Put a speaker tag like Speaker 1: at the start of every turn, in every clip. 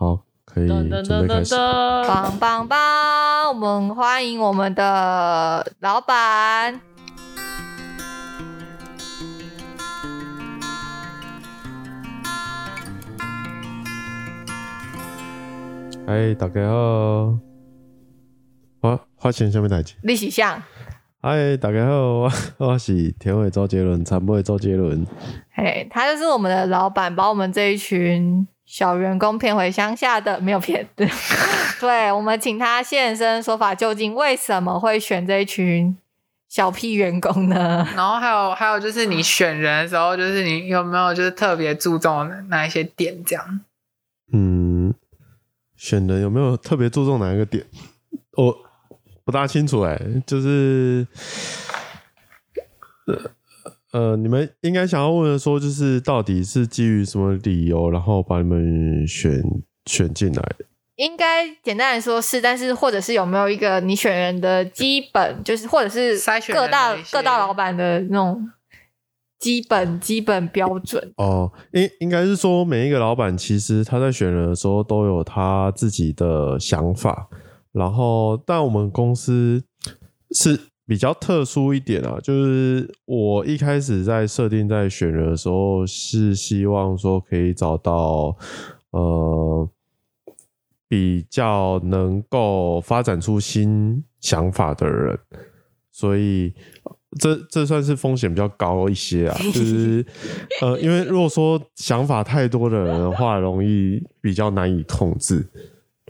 Speaker 1: 好，可以准备开始。
Speaker 2: 棒棒棒！我们欢迎我们的老板。
Speaker 1: 哎，大家好，我发现什么代志？
Speaker 2: 立喜相，
Speaker 1: 嗨，大家好，我 我是田尾周杰伦，参会周杰伦。
Speaker 2: 嘿，他就是我们的老板，把我们这一群小员工骗回乡下的，没有骗的。对，我们请他现身说法，究竟为什么会选这一群小屁员工呢？
Speaker 3: 然后还有还有就是你选人的时候，就是你有没有就是特别注重的哪一些点这样？
Speaker 1: 嗯，选人有没有特别注重哪一个点？我不大清楚哎、就是呃呃，你们应该想要问的说，就是到底是基于什么理由，然后把你们选选进来的？
Speaker 2: 应该简单来说是，但是或者是有没有一个你选人的基本，就是或者是
Speaker 3: 筛选
Speaker 2: 各大各大老板的那种基本基本标准。
Speaker 1: 哦，应应该是说每一个老板其实他在选人的时候都有他自己的想法，然后但我们公司是比较特殊一点啊，就是我一开始在设定在选人的时候是希望说可以找到呃比较能够发展出新想法的人，所以这这算是风险比较高一些啊，就是 呃，因为如果说想法太多的人的话，容易比较难以控制。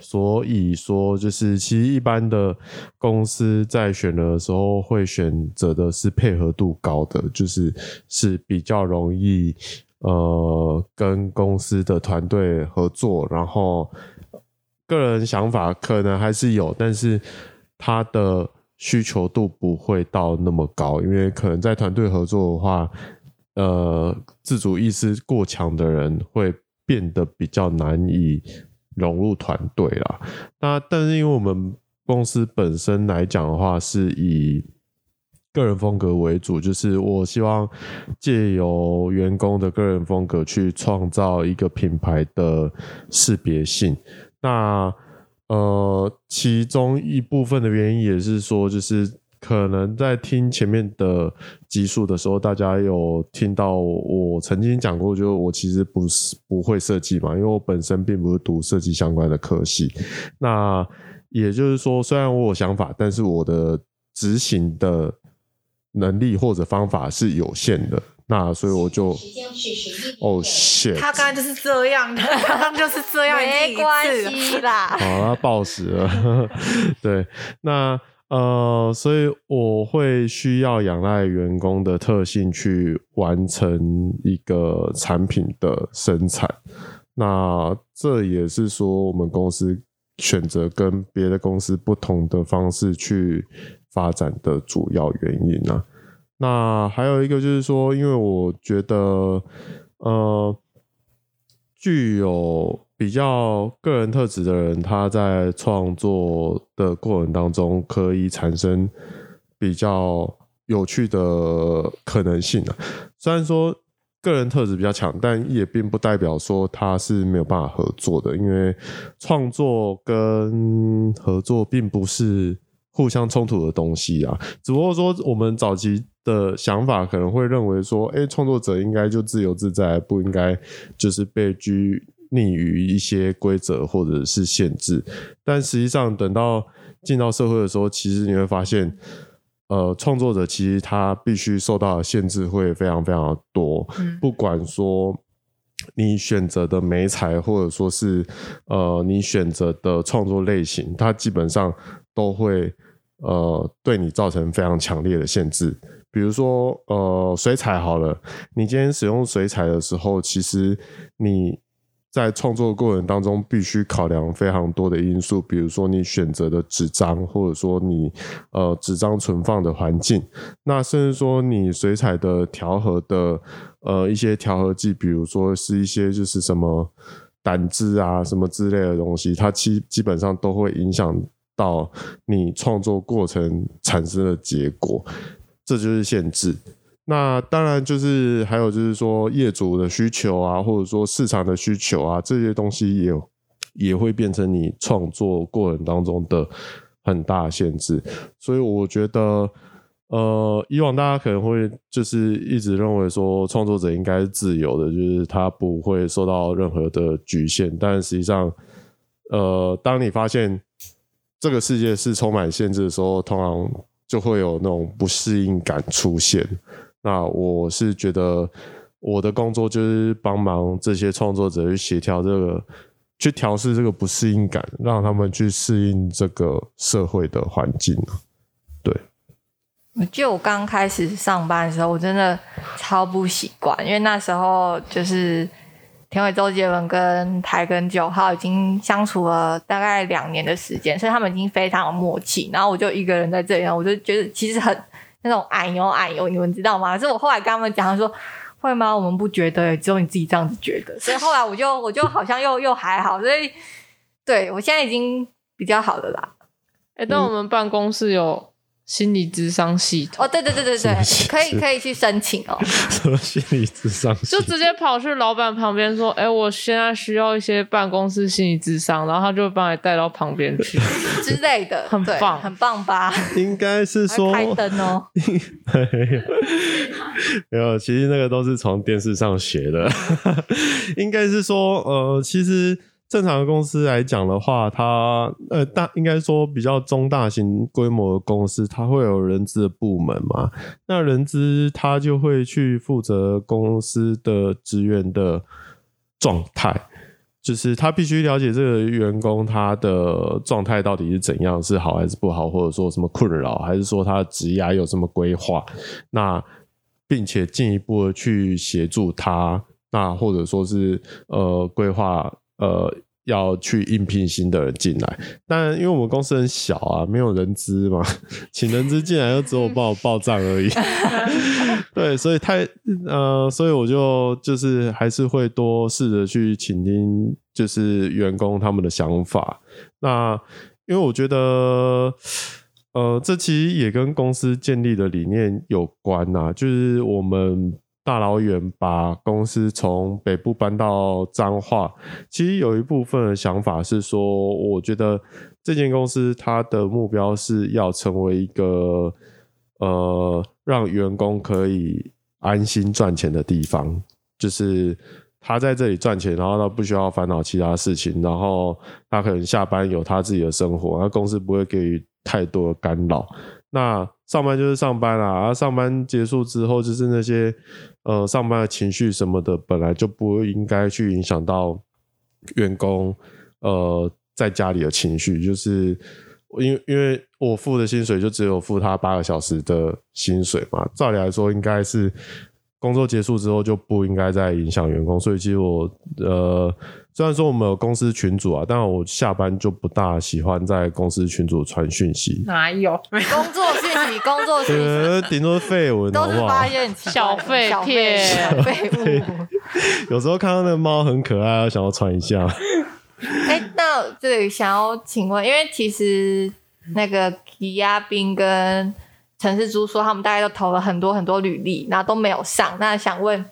Speaker 1: 所以说，就是其实一般的公司在选的时候，会选择的是配合度高的，就是是比较容易呃跟公司的团队合作，然后个人想法可能还是有，但是他的需求度不会到那么高，因为可能在团队合作的话，呃，自主意识过强的人会变得比较难以融入团队啦。那但是因为我们公司本身来讲的话，是以个人风格为主，就是我希望借由员工的个人风格去创造一个品牌的识别性。那呃，其中一部分的原因也是说，就是可能在听前面的集数的时候，大家有听到我曾经讲过，就是我其实不是不会设计嘛，因为我本身并不是读设计相关的科系。那也就是说，虽然我有想法，但是我的执行的能力或者方法是有限的。那所以我就哦 shit，
Speaker 3: 他刚刚就是这样，他刚刚就是这样，
Speaker 2: 没关系啦，
Speaker 1: 好，他暴死了。对，那呃，所以我会需要仰赖员工的特性去完成一个产品的生产。那这也是说我们公司选择跟别的公司不同的方式去发展的主要原因啊。那还有一个就是说，因为我觉得，呃，具有比较个人特质的人，他在创作的过程当中，可以产生比较有趣的可能性啊。虽然说个人特质比较强，但也并不代表说他是没有办法合作的，因为创作跟合作并不是互相冲突的东西啊。只不过说我们早期的想法可能会认为说，哎，创作者应该就自由自在，不应该就是被拘泥于一些规则或者是限制。但实际上，等到进到社会的时候，其实你会发现，呃，创作者其实他必须受到的限制会非常非常的多，
Speaker 3: 嗯
Speaker 1: 不管说。你选择的媒材，或者说是呃，你选择的创作类型，它基本上都会呃对你造成非常强烈的限制。比如说呃，水彩好了，你今天使用水彩的时候，其实你在创作过程当中必须考量非常多的因素，比如说你选择的纸张，或者说你呃纸张存放的环境，那甚至说你水彩的调和的呃一些调和剂，比如说是一些就是什么胆汁啊什么之类的东西，它基基本上都会影响到你创作过程产生的结果，这就是限制。那当然就是还有就是说业主的需求啊，或者说市场的需求啊，这些东西也有也会变成你创作过程当中的很大限制。所以我觉得，呃，以往大家可能会就是一直认为说创作者应该是自由的，就是他不会受到任何的局限。但实际上，呃，当你发现这个世界是充满限制的时候，通常就会有那种不适应感出现。那我是觉得我的工作就是帮忙这些创作者去协调这个，去调试这个不适应感，让他们去适应这个社会的环境。对，
Speaker 2: 就我刚开始上班的时候，我真的超不习惯，因为那时候就是田伟周杰伦跟台根九号已经相处了大概两年的时间，所以他们已经非常有默契。然后我就一个人在这里，我就觉得其实很那种矮油矮油，你们知道吗？可是我后来跟他们讲，他说会吗？我们不觉得，只有你自己这样子觉得。所以后来我就我就好像又又还好，所以对我现在已经比较好的啦。
Speaker 4: 哎、但我们办公室有心理智商系统，
Speaker 2: 哦，对对对对对，可以可以去申请哦。
Speaker 1: 什么心理智商系
Speaker 4: 就直接跑去老板旁边说：“哎、我现在需要一些办公室心理智商。”然后他就会帮你带到旁边去。
Speaker 2: 之类的，
Speaker 4: 很棒
Speaker 2: 很棒吧？
Speaker 1: 应该是说
Speaker 2: 还开灯哦，
Speaker 1: 没有，其实那个都是从电视上学的。应该是说，呃，其实正常的公司来讲的话，它呃大应该说比较中大型规模的公司，它会有人资的部门嘛。那人资他就会去负责公司的职员的状态。就是他必须了解这个员工他的状态到底是怎样，是好还是不好，或者说什么困扰，还是说他的职涯有什么规划，那并且进一步的去协助他，那或者说是呃规划呃要去应聘新的人进来。但因为我们公司很小啊，没有人资嘛，请人资进来就只有帮我报账而已。对，所以太呃，所以我就就是还是会多试着去倾听，就是员工他们的想法。那因为我觉得，呃，这其实也跟公司建立的理念有关呐、就是我们大老远把公司从北部搬到彰化，其实有一部分的想法是说，我觉得这间公司它的目标是要成为一个呃，让员工可以安心赚钱的地方，就是他在这里赚钱，然后他不需要烦恼其他事情，然后他可能下班有他自己的生活，那公司不会给予太多的干扰。那上班就是上班啦，啊，上班结束之后就是那些呃上班的情绪什么的，本来就不应该去影响到员工呃在家里的情绪，就是因为因为我付的薪水就只有付他八个小时的薪水嘛，照理来说应该是工作结束之后就不应该再影响员工，所以其实我呃虽然说我们有公司群组啊，但我下班就不大喜欢在公司群组传讯息，
Speaker 3: 哪有？
Speaker 2: 工作讯息，工作讯息。
Speaker 1: 对，顶多是废文好好
Speaker 2: 都是发？一些很奇怪的
Speaker 4: 小废
Speaker 2: 小
Speaker 4: 片
Speaker 2: 小废物。
Speaker 1: 有时候看到那个猫很可爱，想要传一下。
Speaker 2: 哎，那这里想要请问，因为其实那个吉亚斌跟陈世珠说，他们大概都投了很多很多履历，然后都没有上。那想问，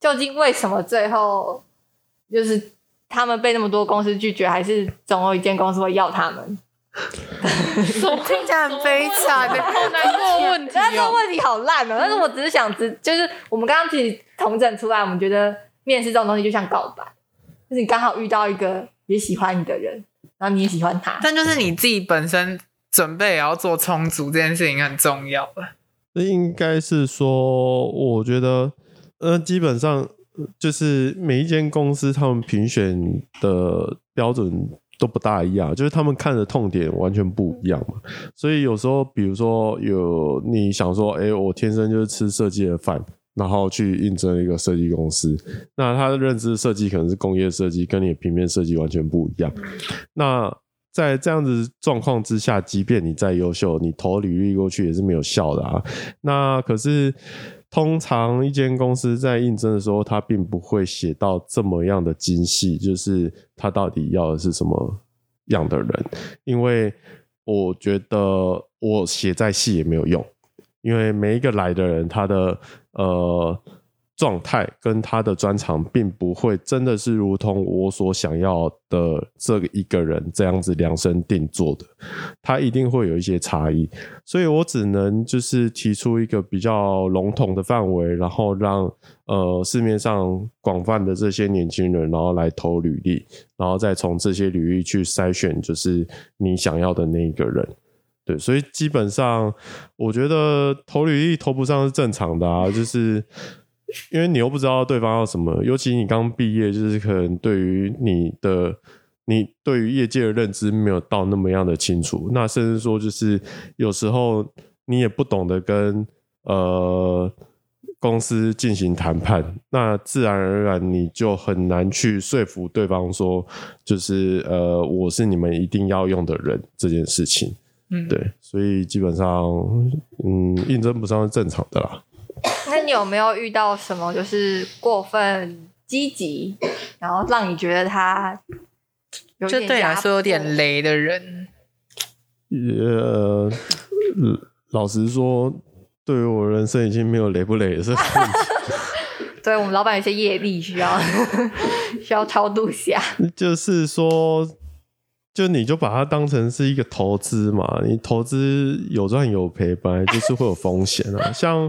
Speaker 2: 究竟为什么最后就是他们被那么多公司拒绝，还是总有一间公司会要他们？
Speaker 3: 听起来很悲惨的。
Speaker 4: 好难过问题哦。
Speaker 2: 但这个问题好烂哦、但是我只是想知，就是我们刚刚自己统整出来，我们觉得面试这种东西就像告白，就是你刚好遇到一个也喜欢你的人，然后你也喜欢他，
Speaker 3: 但就是你自己本身准备也要做充足，这件事情很重要的。
Speaker 1: 那应该是说，我觉得，呃，基本上就是每一间公司他们评选的标准都不大一样，就是他们看的痛点完全不一样嘛。所以有时候，比如说有你想说，哎、我天生就是吃设计的饭。然后去应征一个设计公司，那他的认知设计可能是工业设计，跟你的平面设计完全不一样。那在这样子状况之下，即便你再优秀，你投履历过去也是没有效的啊。那可是通常一间公司在应征的时候，他并不会写到这么样的精细，就是他到底要的是什么样的人，因为我觉得我写再细也没有用，因为每一个来的人，他的呃状态跟他的专长，并不会真的是如同我所想要的这一个人这样子量身定做的，他一定会有一些差异，所以我只能就是提出一个比较笼统的范围，然后让呃市面上广泛的这些年轻人，然后来投履历，然后再从这些履历去筛选，就是你想要的那一个人。对，所以基本上我觉得投履历投不上是正常的啊，就是因为你又不知道对方要什么，尤其你刚毕业，就是可能对于你的你对于业界的认知没有到那么样的清楚，那甚至说就是有时候你也不懂得跟呃公司进行谈判，那自然而然你就很难去说服对方说，就是呃我是你们一定要用的人这件事情。
Speaker 3: 嗯，
Speaker 1: 对，所以基本上，嗯，应征不上是正常的啦。
Speaker 2: 那你有没有遇到什么就是过分积极，然后让你觉得他有
Speaker 3: 就对你来说有点雷的人，
Speaker 1: 呃，老实说，对于我人生已经没有雷不雷的事情。
Speaker 2: 对我们老板有些业力需要 需要超度下。
Speaker 1: 就是说，就你就把它当成是一个投资嘛，你投资有赚有赔，本来就是会有风险啊。像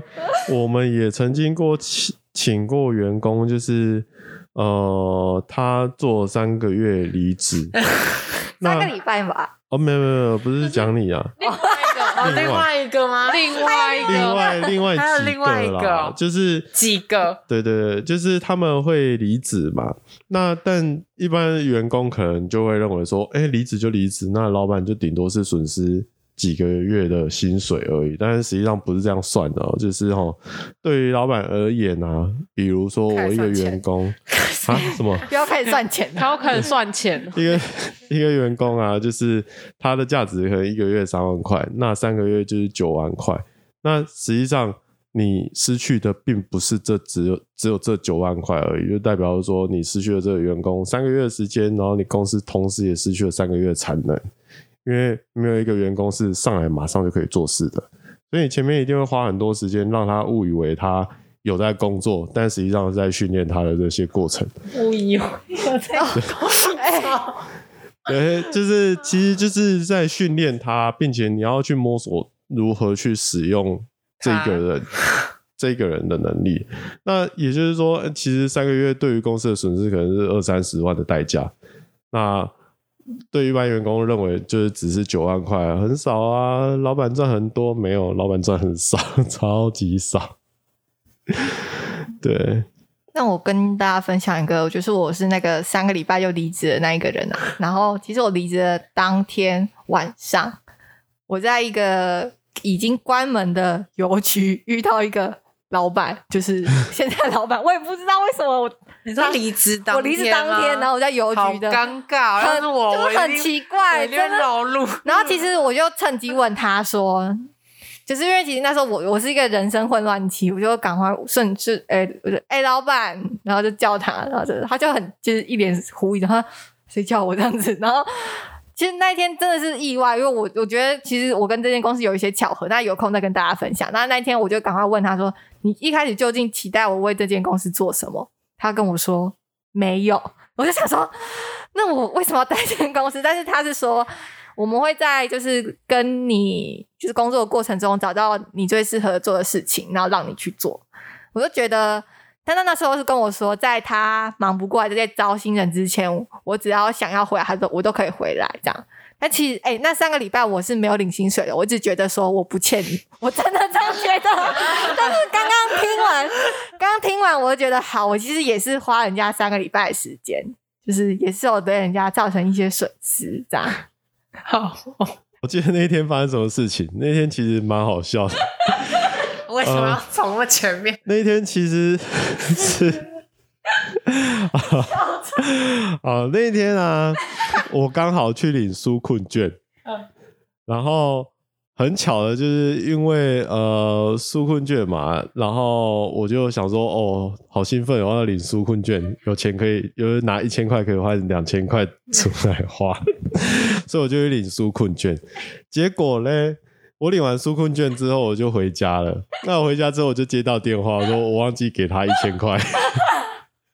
Speaker 1: 我们也曾经过请请过员工，就是呃，他做三个月离职，
Speaker 2: 三个礼拜吧，
Speaker 1: 哦，没有没有没有，不是讲你啊，
Speaker 3: 哦，另外一个吗？
Speaker 4: 另外一
Speaker 1: 另
Speaker 4: 个，
Speaker 1: 外另外
Speaker 3: 还有另外一个
Speaker 1: 就是
Speaker 3: 几个？
Speaker 1: 对对对，就是他们会离职嘛。那但一般员工可能就会认为说，哎，离职就离职，那老板就顶多是损失几个月的薪水而已。但是实际上不是这样算的、哦，就是哈、哦，对于老板而言啊，比如说我一个员工啊，什么？
Speaker 2: 不要开始算钱。
Speaker 4: 他要开始算钱。
Speaker 1: 一个一个员工啊，就是他的价值可能一个月三万块，那三个月就是九万块。那实际上你失去的并不是这只有只有这九万块而已，就代表说你失去了这个员工三个月的时间，然后你公司同时也失去了三个月的产能，因为没有一个员工是上来马上就可以做事的，所以你前面一定会花很多时间让他误以为他有在工作，但实际上是在训练他的这些过程。
Speaker 4: 哦哟，
Speaker 1: 对，就是其实就是在训练他，并且你要去摸索如何去使用这个人 这个人的能力。那也就是说，呃其实三个月对于公司的损失可能是二三十万的代价。那对一般员工认为就是只是九万块，很少啊。老板赚很多，没有，老板赚很少，超级少。对，
Speaker 2: 那我跟大家分享一个，就是我是那个三个礼拜就离职的那一个人啊。然后其实我离职的当天晚上，我在一个已经关门的邮局遇到一个老板，就是现在老板，我也不知道为什么我
Speaker 3: 你说离职当
Speaker 2: 我离职当天，然后我在邮局的
Speaker 3: 尴尬，要
Speaker 2: 很
Speaker 3: 是我，
Speaker 2: 就很奇怪，真的。然后其实我就趁机问他说，就是因为其实那时候我我是一个人生混乱期，我就赶快顺势哎我就哎老板，然后就叫他，然后就他就很就是一脸狐疑，然后谁叫我这样子，然后。其实那一天真的是意外，因为我我觉得其实我跟这间公司有一些巧合，那有空再跟大家分享。那那一天我就赶快问他说：“你一开始究竟期待我为这间公司做什么？”他跟我说没有，我就想说，那我为什么要待在公司？但是他是说，我们会在就是跟你就是工作的过程中找到你最适合做的事情，然后让你去做。我就觉得，但他那时候是跟我说，在他忙不过来在招新人之前，我只要想要回来，他都我都可以回来这样。但其实，哎、那三个礼拜我是没有领薪水的，我只觉得说我不欠你，我真的这样觉得。但是刚刚听完，刚刚听完，我就觉得好，我其实也是花人家三个礼拜的时间，就是也是有对人家造成一些损失，这样。
Speaker 3: 好，
Speaker 1: 我记得那一天发生什么事情，那天其实蛮好笑的。
Speaker 3: 为什么要从那前面？
Speaker 1: 那一天其实 是 啊，那一天啊，我刚好去领纾困券，然后很巧的就是因为呃纾困券嘛，然后我就想说哦，好兴奋，我要领纾困券，有钱可以有拿一千块可以换两千块出来花，所以我就去领纾困券，结果呢？我领完纾困券之后，我就回家了。那我回家之后，我就接到电话，我说我忘记给他一千块，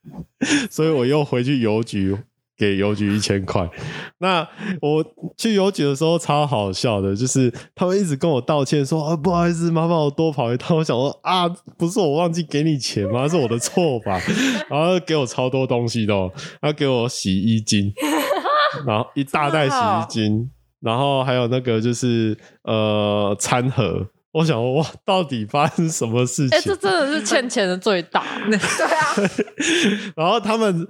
Speaker 1: 所以我又回去邮局给邮局一千块。那我去邮局的时候超好笑的，就是他们一直跟我道歉说啊，不好意思，麻烦我多跑一趟。我想说啊，不是我忘记给你钱吗？是我的错吧？然后给我超多东西的、哦，他给我洗衣精，然后一大袋洗衣精，然后还有那个就是呃餐盒。我想说哇，到底发生什么事情？
Speaker 4: 哎、这真的是欠钱的最大。
Speaker 2: 对啊，
Speaker 1: 然后他们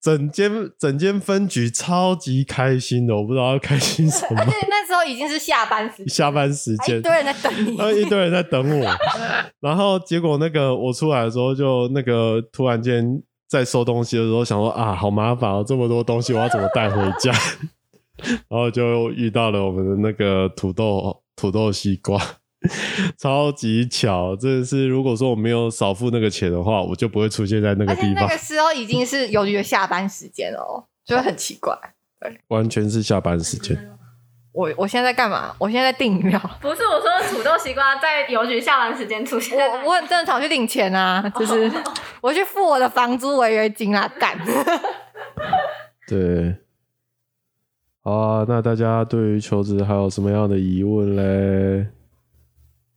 Speaker 1: 整间整间分局超级开心的，我不知道要开心什么
Speaker 2: 而。且那时候已经是下班时间，
Speaker 1: 下班时间
Speaker 2: 一，堆人在等你。
Speaker 1: 然后一堆人在等我，然后结果那个我出来的时候，就那个突然间在收东西的时候，想说啊，好麻烦哦，这么多东西我要怎么带回家？然后就遇到了我们的那个土豆土豆西瓜，超级巧，真的是如果说我没有少付那个钱的话，我就不会出现在那个地方
Speaker 2: 那个，时候已经是邮局的下班时间了哦，就会很奇怪。
Speaker 1: 对完全是下班时间。
Speaker 2: 我我现在在干嘛？我现在在订饮料。
Speaker 5: 不是我说土豆西瓜在邮局下班时间出现
Speaker 2: 我我很正常去领钱啊，就是我去付我的房租违约金啊，干。
Speaker 1: 对，好啊，那大家对于求职还有什么样的疑问嘞？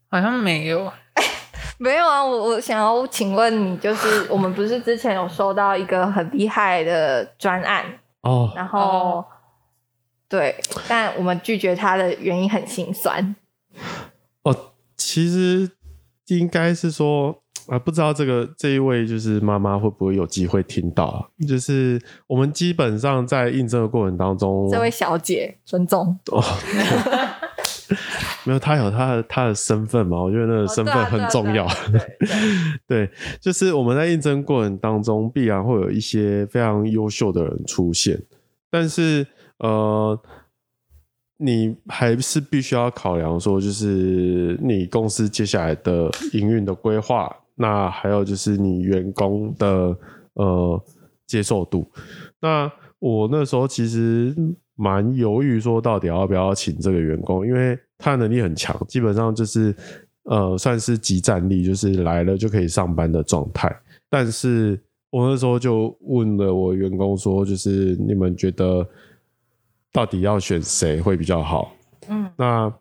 Speaker 3: 好像没有。
Speaker 2: 没有啊，我我想要请问你，就是我们不是之前有收到一个很厉害的专案，
Speaker 1: 哦，
Speaker 2: 然后、
Speaker 3: 哦
Speaker 2: 对，但我们拒绝他的原因很心酸。
Speaker 1: 哦，其实应该是说啊，不知道这个这一位就是妈妈会不会有机会听到啊？就是我们基本上在应征的过程当中，
Speaker 2: 这位小姐，尊重。
Speaker 1: 哦，没有他有他的他的身份嘛，我觉得那个身份很重要。
Speaker 2: 对对
Speaker 1: 对，就是我们在应征过程当中，必然会有一些非常优秀的人出现，但是呃，你还是必须要考量说，就是你公司接下来的营运的规划，那还有就是你员工的呃接受度。那我那时候其实蛮犹豫，说到底要不要请这个员工，因为他的能力很强，基本上就是呃算是集战力，就是来了就可以上班的状态。但是我那时候就问了我员工说，就是你们觉得到底要选谁会比较好？
Speaker 2: 嗯，
Speaker 1: 那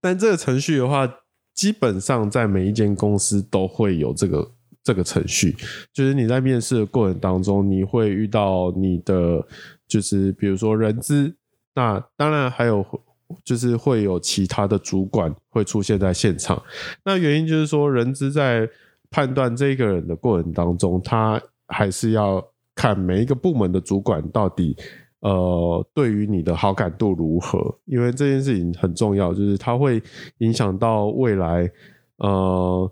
Speaker 1: 但这个程序的话，基本上在每一间公司都会有这个这个程序，就是你在面试的过程当中，你会遇到你的就是比如说人资，那当然还有就是会有其他的主管会出现在现场。那原因就是说，人资在判断这个人的过程当中，他还是要看每一个部门的主管到底呃对于你的好感度如何，因为这件事情很重要，就是它会影响到未来呃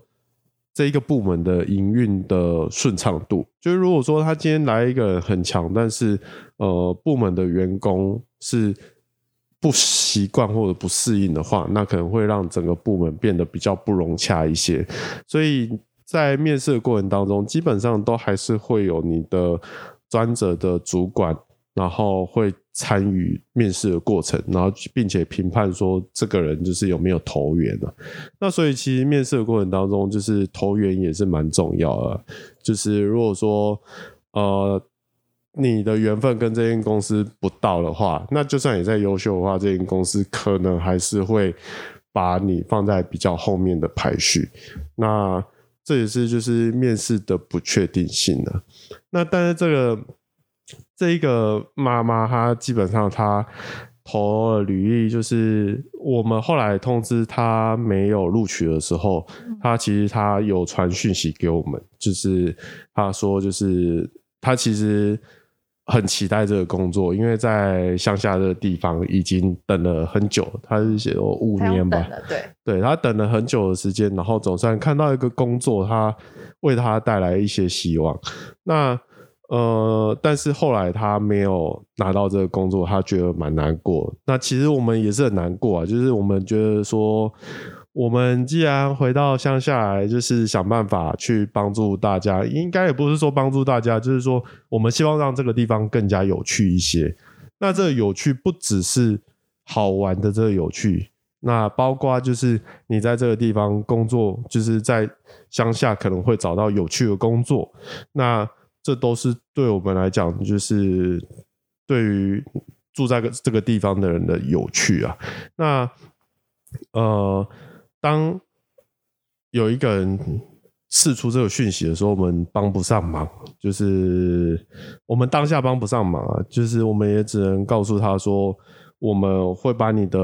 Speaker 1: 这一个部门的营运的顺畅度。就是如果说他今天来一个很强，但是呃部门的员工是不习惯或者不适应的话，那可能会让整个部门变得比较不融洽一些。所以在面试的过程当中，基本上都还是会有你的专责的主管，然后会参与面试的过程，然后并且评判说这个人就是有没有投缘的、那所以其实面试的过程当中，就是投缘也是蛮重要的。就是如果说呃你的缘分跟这间公司不到的话，那就算你再优秀的话，这间公司可能还是会把你放在比较后面的排序。那这也是就是面试的不确定性呢。那但是这个这一个妈妈，她基本上她投了履历，就是我们后来通知她没有录取的时候，她其实她有传讯息给我们，就是她说就是她其实。很期待这个工作，因为在乡下这个地方已经等了很久，他是写了五年吧，
Speaker 2: 对，
Speaker 1: 对他等了很久的时间，然后总算看到一个工作，他为他带来一些希望。那呃，但是后来他没有拿到这个工作，他觉得蛮难过。那其实我们也是很难过啊，就是我们觉得说，我们既然回到乡下来，就是想办法去帮助大家，应该也不是说帮助大家，就是说我们希望让这个地方更加有趣一些。那这个有趣不只是好玩的这个有趣，那包括就是你在这个地方工作，就是在乡下可能会找到有趣的工作，那这都是对我们来讲，就是对于住在个这个地方的人的有趣啊。那呃，当有一个人释出这个讯息的时候，我们帮不上忙，就是我们当下帮不上忙啊，就是我们也只能告诉他说，我们会把你的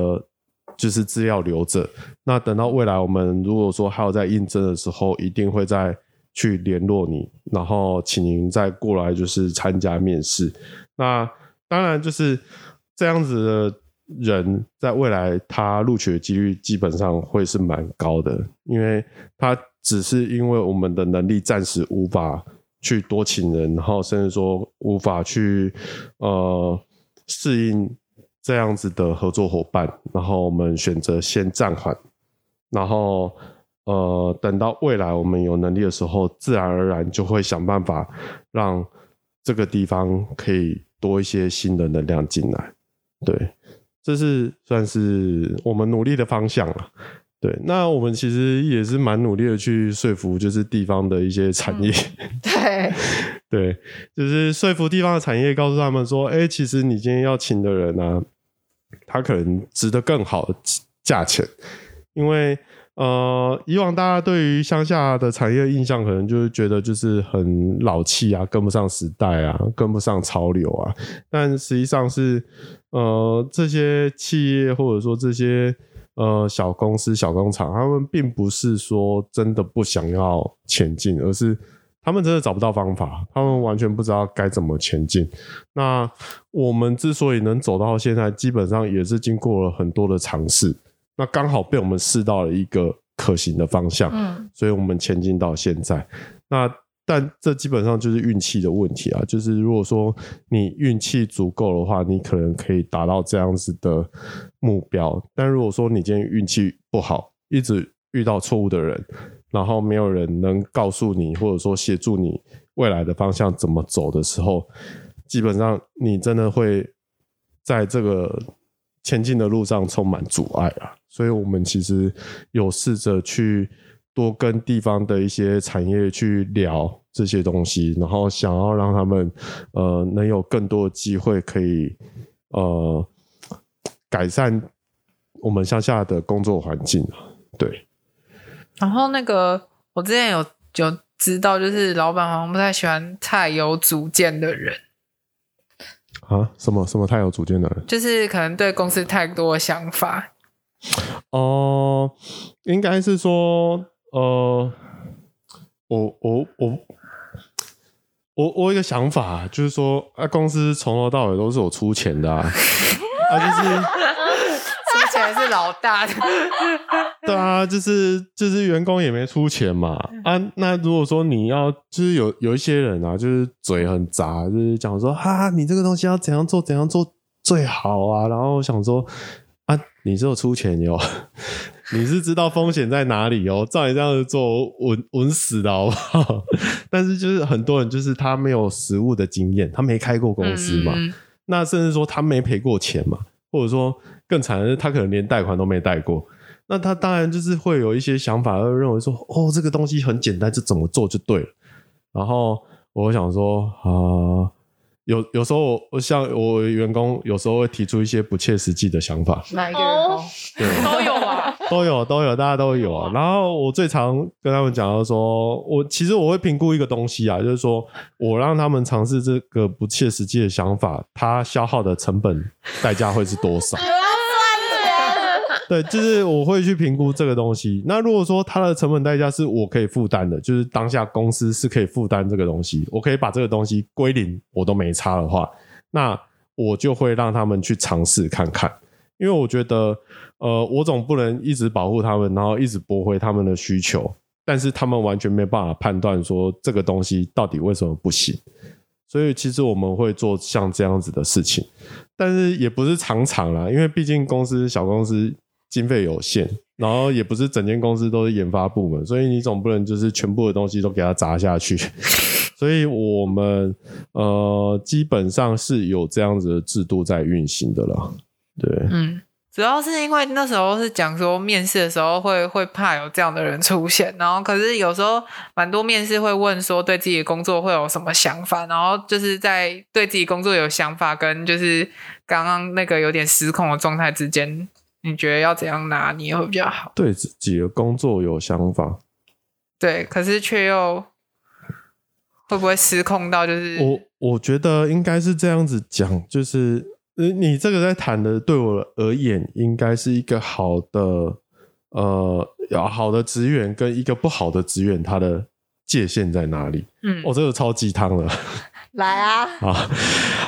Speaker 1: 就是资料留着，那等到未来我们如果说还有在应征的时候，一定会再去联络你，然后请您再过来就是参加面试。那当然就是这样子的人，在未来他录取的几率基本上会是蛮高的，因为他只是因为我们的能力暂时无法去多请人，然后甚至说无法去呃适应这样子的合作伙伴，然后我们选择先暂缓，然后呃等到未来我们有能力的时候，自然而然就会想办法让这个地方可以多一些新的能量进来。对，这是算是我们努力的方向了。对，那我们其实也是蛮努力的去说服，就是地方的一些产业，
Speaker 2: 对，
Speaker 1: 对，就是说服地方的产业，告诉他们说，哎、其实你今天要请的人啊，他可能值得更好的价钱，因为呃，以往大家对于乡下的产业印象，可能就是觉得就是很老气啊，跟不上时代啊，跟不上潮流啊，但实际上是呃，这些企业或者说这些呃小公司、小工厂，他们并不是说真的不想要前进，而是他们真的找不到方法，他们完全不知道该怎么前进。那我们之所以能走到现在，基本上也是经过了很多的尝试，那刚好被我们试到了一个可行的方向，
Speaker 2: 嗯，
Speaker 1: 所以我们前进到现在。那但这基本上就是运气的问题啊，就是如果说你运气足够的话，你可能可以达到这样子的目标。但如果说你今天运气不好，一直遇到错误的人，然后没有人能告诉你，或者说协助你未来的方向怎么走的时候，基本上你真的会在这个前进的路上充满阻碍啊。所以我们其实有试着去多跟地方的一些产业去聊这些东西，然后想要让他们呃能有更多的机会可以呃改善我们乡下的工作环境啊。对，
Speaker 3: 然后那个我之前有有知道，就是老板好像不太喜欢太有主见的人，
Speaker 1: 啊，什么什么太有主见的人
Speaker 3: 就是可能对公司太多想法。
Speaker 1: 哦、应该是说呃，我我我。我我有一个想法，就是说，啊，公司从头到尾都是我出钱的啊，啊，就是
Speaker 3: 出钱是老大的，
Speaker 1: 对啊，就是就是员工也没出钱嘛啊。那如果说你要，就是有有一些人啊，就是嘴很杂，就是讲说哈、你这个东西要怎样做怎样做最好啊。然后想说啊，你只有出钱哟，你是知道风险在哪里哦。照你这样子做，稳稳死的好不好？但是就是很多人就是他没有实务的经验，他没开过公司嘛。
Speaker 3: 嗯
Speaker 1: 那甚至说他没赔过钱嘛，或者说更惨的是他可能连贷款都没贷过，那他当然就是会有一些想法，会认为说哦这个东西很简单，就怎么做就对了。然后我想说啊、有有时候我我像我员工有时候会提出一些不切实际的想法，
Speaker 2: 哪一个员
Speaker 4: 哦
Speaker 2: 工？
Speaker 1: 对，
Speaker 4: 都有啊？
Speaker 1: 都有都有，大家都有啊。然后我最常跟他们讲到说，我其实我会评估一个东西啊，就是说我让他们尝试这个不切实际的想法，它消耗的成本代价会是多少？对，就是我会去评估这个东西。那如果说它的成本代价是我可以负担的，就是当下公司是可以负担这个东西，我可以把这个东西归零，我都没差的话，那我就会让他们去尝试看看。因为我觉得，呃，我总不能一直保护他们，然后一直驳回他们的需求，但是他们完全没办法判断说这个东西到底为什么不行。所以其实我们会做像这样子的事情，但是也不是常常啦，因为毕竟公司小公司经费有限，然后也不是整间公司都是研发部门，所以你总不能就是全部的东西都给它砸下去。所以我们呃基本上是有这样子的制度在运行的了。对，
Speaker 3: 嗯，主要是因为那时候是讲说面试的时候会会怕有这样的人出现，然后可是有时候蛮多面试会问说对自己的工作会有什么想法，然后就是在对自己工作有想法跟就是刚刚那个有点失控的状态之间，你觉得要怎样拿捏会比较好？
Speaker 1: 对自己的工作有想法，
Speaker 3: 对，可是却又会不会失控到就是
Speaker 1: 我我觉得应该是这样子讲，就是呃，你这个在谈的，对我而言，应该是一个好的呃，要好的职员跟一个不好的职员，他的界限在哪里？
Speaker 3: 嗯
Speaker 1: 哦，这个超鸡汤了
Speaker 2: 来啊，
Speaker 1: 啊！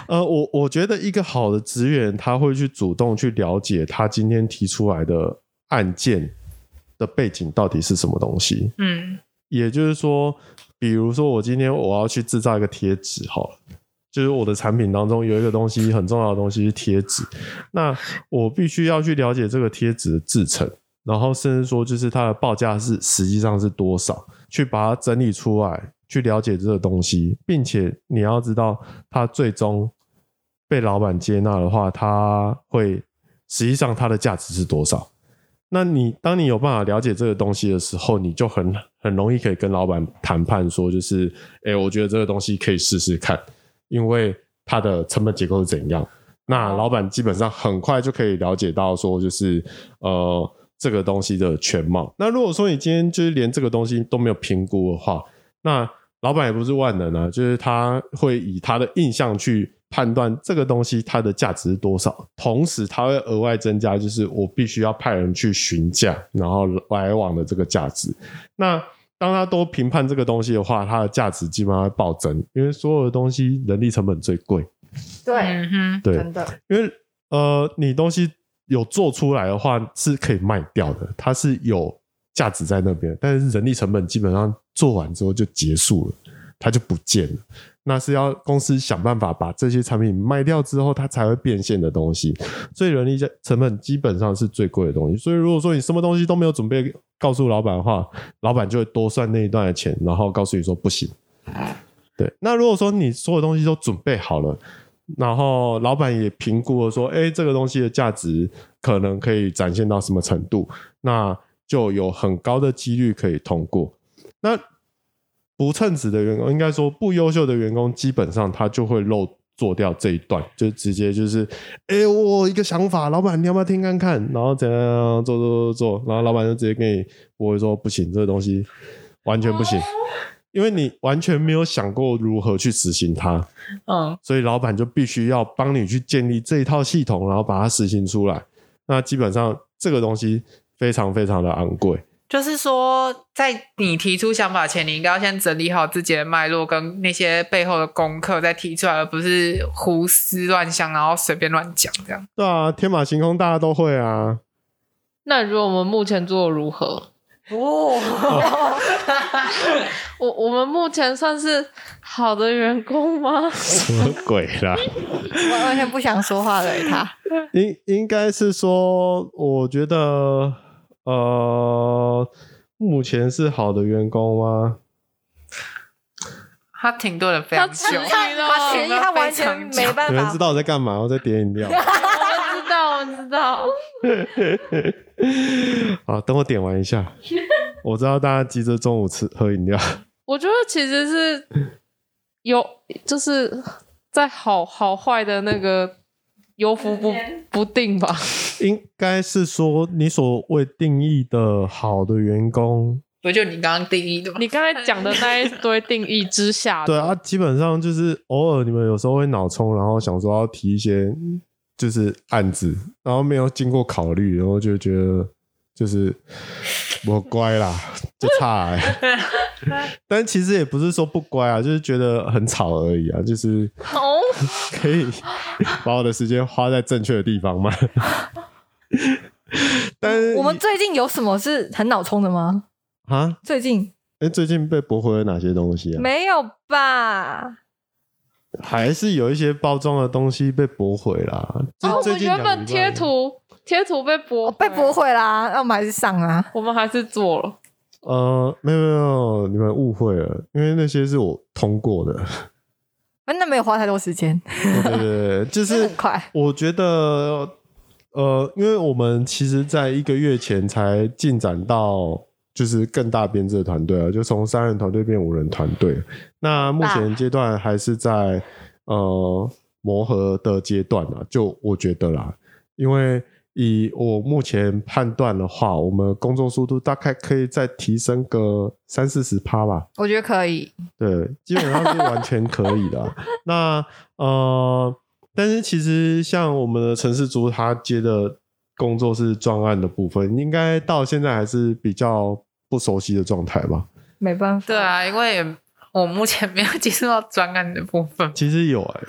Speaker 1: 呃，我我觉得一个好的职员，他会去主动去了解他今天提出来的案件的背景到底是什么东西。
Speaker 3: 嗯
Speaker 1: 也就是说，比如说我今天我要去制造一个贴纸，好了，就是我的产品当中有一个东西很重要的东西是贴纸，那我必须要去了解这个贴纸的制成，然后甚至说就是它的报价是实际上是多少，去把它整理出来，去了解这个东西，并且你要知道它最终被老板接纳的话，它会实际上它的价值是多少。那你当你有办法了解这个东西的时候，你就很很容易可以跟老板谈判说，就是，哎、我觉得这个东西可以试试看，因为它的成本结构是怎样。那老板基本上很快就可以了解到说，就是呃这个东西的全貌。那如果说你今天就是连这个东西都没有评估的话，那老板也不是万能啊，就是他会以他的印象去判断这个东西它的价值是多少，同时他会额外增加，就是我必须要派人去询价，然后来往的这个价值。那当他都评判这个东西的话，它的价值基本上会暴增，因为所有的东西人力成本最贵。
Speaker 2: 对，
Speaker 3: 嗯哼，
Speaker 1: 对，
Speaker 2: 真的，
Speaker 1: 因为呃，你东西有做出来的话是可以卖掉的，它是有价值在那边，但是人力成本基本上做完之后就结束了，它就不见了。那是要公司想办法把这些产品卖掉之后，它才会变现的东西，所以人力成本基本上是最贵的东西。所以如果说你什么东西都没有准备告诉老板的话，老板就会多算那一段的钱，然后告诉你说不行。对，那如果说你所有东西都准备好了，然后老板也评估了说，哎，这个东西的价值可能可以展现到什么程度，那就有很高的几率可以通过。那不称职的员工，应该说不优秀的员工，基本上他就会漏做掉这一段，就直接就是，哎，我有一个想法，老板你要不要听看看？然后怎样做做做做，然后老板就直接跟你我会说不行，这个东西完全不行。因为你完全没有想过如何去实行它，
Speaker 3: 嗯
Speaker 1: 所以老板就必须要帮你去建立这一套系统，然后把它实行出来。那基本上这个东西非常非常的昂贵。
Speaker 3: 就是说，在你提出想法前，你应该要先整理好自己的脉络跟那些背后的功课，再提出来，而不是胡思乱想，然后随便乱讲这样。
Speaker 1: 对啊，天马行空大家都会啊。
Speaker 4: 那如果我们目前做的如何？
Speaker 2: 哦，
Speaker 4: 我我们目前算是好的员工吗？
Speaker 1: 什么鬼啦？
Speaker 2: 我完全不想说话了，他。
Speaker 1: 应应该是说，我觉得呃，目前是好的员工吗？
Speaker 3: 他停顿了非常久，
Speaker 4: 他他
Speaker 2: 他前一他完全没办法
Speaker 1: 你们知道我在干嘛？我在点饮料。
Speaker 4: 我知道，我知道。
Speaker 1: 好，等我点完一下。我知道大家急着中午吃喝饮料。
Speaker 4: 我觉得其实是有，就是在好好坏的那个有福不不定吧。
Speaker 1: 应该是说，你所谓定义的好的员工，
Speaker 3: 不就你刚刚定义的吗？
Speaker 4: 你刚才讲的那一堆定义之下，
Speaker 1: 对啊，基本上就是偶尔你们有时候会脑冲，然后想说要提一些就是案子，然后没有经过考虑，然后就觉得就是我乖啦，就差、欸。但其实也不是说不乖啊，就是觉得很吵而已啊，就是
Speaker 4: 哦，
Speaker 1: 可以把我的时间花在正确的地方嘛。但是
Speaker 2: 我们最近有什么是很脑冲的吗？
Speaker 1: 啊，
Speaker 2: 最近
Speaker 1: 哎、最近被驳回了哪些东西啊？
Speaker 2: 没有吧？
Speaker 1: 还是有一些包装的东西被驳回啦。这
Speaker 4: 哦，我们原本贴图贴图被驳
Speaker 2: 我被驳，回啦，那我们还是上啊。
Speaker 4: 我们还是做了。
Speaker 1: 呃，没有没有，你们误会了，因为那些是我通过的。
Speaker 2: 那没有花太多时间，
Speaker 1: 对对对，对就是
Speaker 2: 很快。
Speaker 1: 我觉得，呃，因为我们其实在一个月前才进展到就是更大编制的团队啊，就从三人团队变五人团队。那目前阶段还是在呃磨合的阶段啊，就我觉得啦，因为以我目前判断的话，我们工作速度大概可以再提升个三四十趴吧。
Speaker 2: 我觉得可以。
Speaker 1: 对，基本上是完全可以的啊。那呃，但是其实像我们的城市组，他接的工作是专案的部分，应该到现在还是比较不熟悉的状态吧。
Speaker 2: 没办法，
Speaker 3: 对，啊，因为我目前没有接触到专案的部分。
Speaker 1: 其实有哎、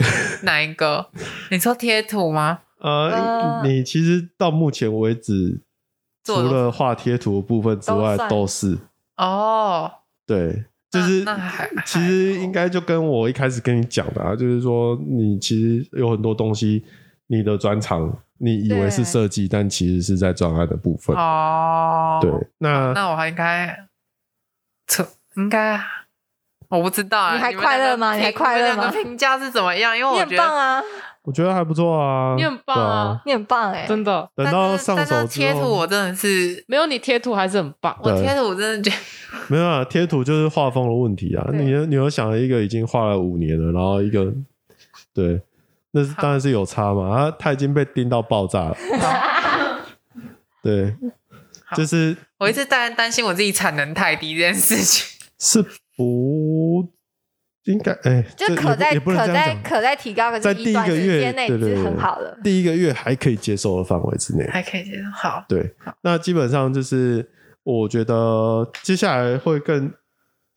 Speaker 3: 哪一个？你说贴图吗？
Speaker 1: 呃，
Speaker 2: 呃
Speaker 1: 你其实到目前为止，除
Speaker 3: 做
Speaker 1: 了画贴图的部分之外，
Speaker 2: 都算
Speaker 1: 都是
Speaker 3: 哦，
Speaker 1: 对。就是
Speaker 3: 那那还
Speaker 1: 其实应该就跟我一开始跟你讲的啊，就是说你其实有很多东西，你的专长你以为是
Speaker 2: 对
Speaker 1: 设计，但其实是在专案的部分。
Speaker 3: 哦，
Speaker 1: 对，那
Speaker 3: 那我还应该，这应该我不知道啊。
Speaker 2: 你还
Speaker 3: 们两个
Speaker 2: 快乐吗你还快乐吗
Speaker 3: 你们两个评价是怎么样？因为
Speaker 2: 你很
Speaker 3: 我觉得，
Speaker 2: 棒啊，
Speaker 1: 我觉得还不错啊，
Speaker 4: 你很棒啊。
Speaker 2: 你很棒哎、
Speaker 4: 真的。
Speaker 1: 等到上手之后，
Speaker 3: 贴图我真的是，
Speaker 4: 没有你贴图还是很棒。
Speaker 3: 我贴图我真的觉得
Speaker 1: 没有啊，贴图就是画风的问题啊。
Speaker 2: 对。
Speaker 1: 你你有想了一个已经画了五年了，然后一个 对，那是当然是有差嘛。他他已经被盯到爆炸了，对，就是
Speaker 3: 我一直担担心我自己产能太低这件事情。
Speaker 1: 是不应该哎，
Speaker 2: 就可在可在。可在提高，可
Speaker 1: 在第一个月
Speaker 2: 内是
Speaker 1: 对对对
Speaker 2: 很好的。
Speaker 1: 第一个月还可以接受的范围之内，
Speaker 3: 还可以接受，好，
Speaker 1: 对，那基本上就是我觉得接下来会更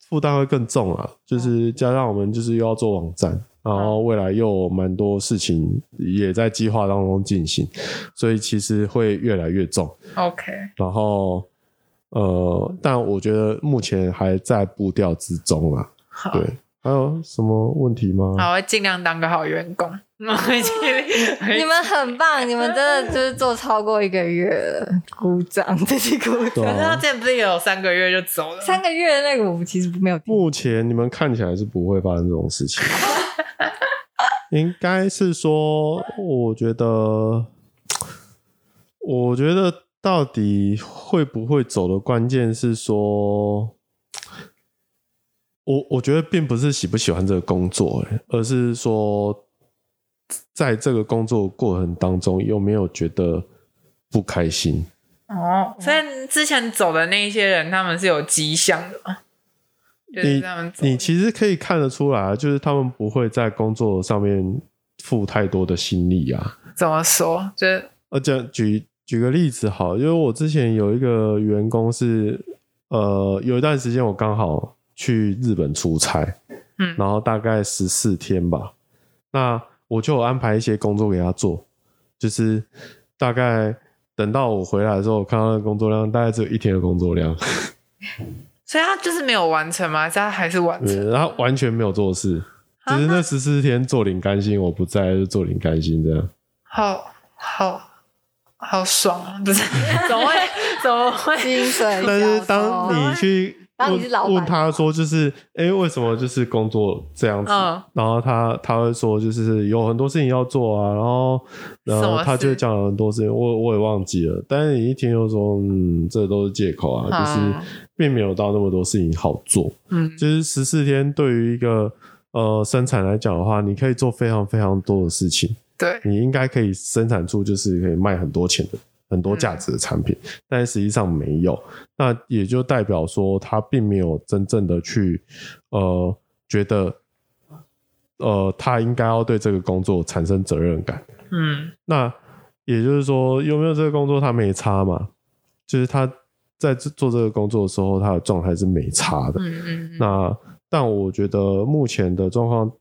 Speaker 1: 负担会更重啊，就是加上我们就是又要做网站，然后未来又有蛮多事情也在计划当中进行，所以其实会越来越重。
Speaker 3: OK，
Speaker 1: 然后呃，但我觉得目前还在步调之中啊。
Speaker 3: 好，
Speaker 1: 对，还有什么问题吗？
Speaker 3: 好，我会尽量当个好员工。
Speaker 2: 你们很棒，你们真的就是做超过一个月了，鼓掌，自己鼓
Speaker 1: 对
Speaker 2: 掌。
Speaker 3: 可是他
Speaker 1: 啊，
Speaker 3: 之前不是也有三个月就走了？
Speaker 2: 三个月那个我其实没有，
Speaker 1: 目前你们看起来是不会发生这种事情。应该是说，我觉得，我觉得到底会不会走的关键是说，我我觉得并不是喜不喜欢这个工作、欸，而是说，在这个工作过程当中有没有觉得不开心？
Speaker 3: 哦，所以之前走的那一些人，他们是有迹象的吗？
Speaker 1: 你你其实可以看得出来啊，就是他们不会在工作上面付太多的心力啊。
Speaker 3: 怎么说？就是
Speaker 1: 呃，这样举举个例子好，因为我之前有一个员工是，呃，有一段时间我刚好去日本出差，
Speaker 3: 嗯
Speaker 1: 然后大概十四天吧，那我就有安排一些工作给他做，就是大概等到我回来的时候，我看到那个工作量大概只有一天的工作量，
Speaker 3: 所以他就是没有完成吗？他还是完成？
Speaker 1: 对，然后完全没有做事，
Speaker 3: 啊
Speaker 1: 只是那十四天做零甘心，我不在就做零甘心这样。
Speaker 3: 好好好爽啊！不是，怎么会怎么会？
Speaker 1: 但是
Speaker 2: 小
Speaker 1: 当你去
Speaker 2: 当你是老板
Speaker 1: 问问他说，就是哎、诶为什么就是工作这样子？
Speaker 3: 嗯
Speaker 1: 然后他他会说，就是有很多事情要做啊，然后然后他就讲了很多事情，我我也忘记了。但是你一听就说，嗯，这都是借口啊，就是
Speaker 3: 嗯
Speaker 1: 并没有到那么多事情好做。
Speaker 3: 嗯，
Speaker 1: 就是十四天对于一个呃生产来讲的话，你可以做非常非常多的事情。
Speaker 3: 对，
Speaker 1: 你应该可以生产出就是可以卖很多钱的、很多价值的产品，但实际上没有，那也就代表说他并没有真正的去呃觉得呃他应该要对这个工作产生责任感。
Speaker 3: 嗯
Speaker 1: 那也就是说，有没有这个工作他没差嘛？就是他在做这个工作的时候，他的状态是没差的。
Speaker 3: 嗯嗯嗯，
Speaker 1: 那但我觉得目前的状况，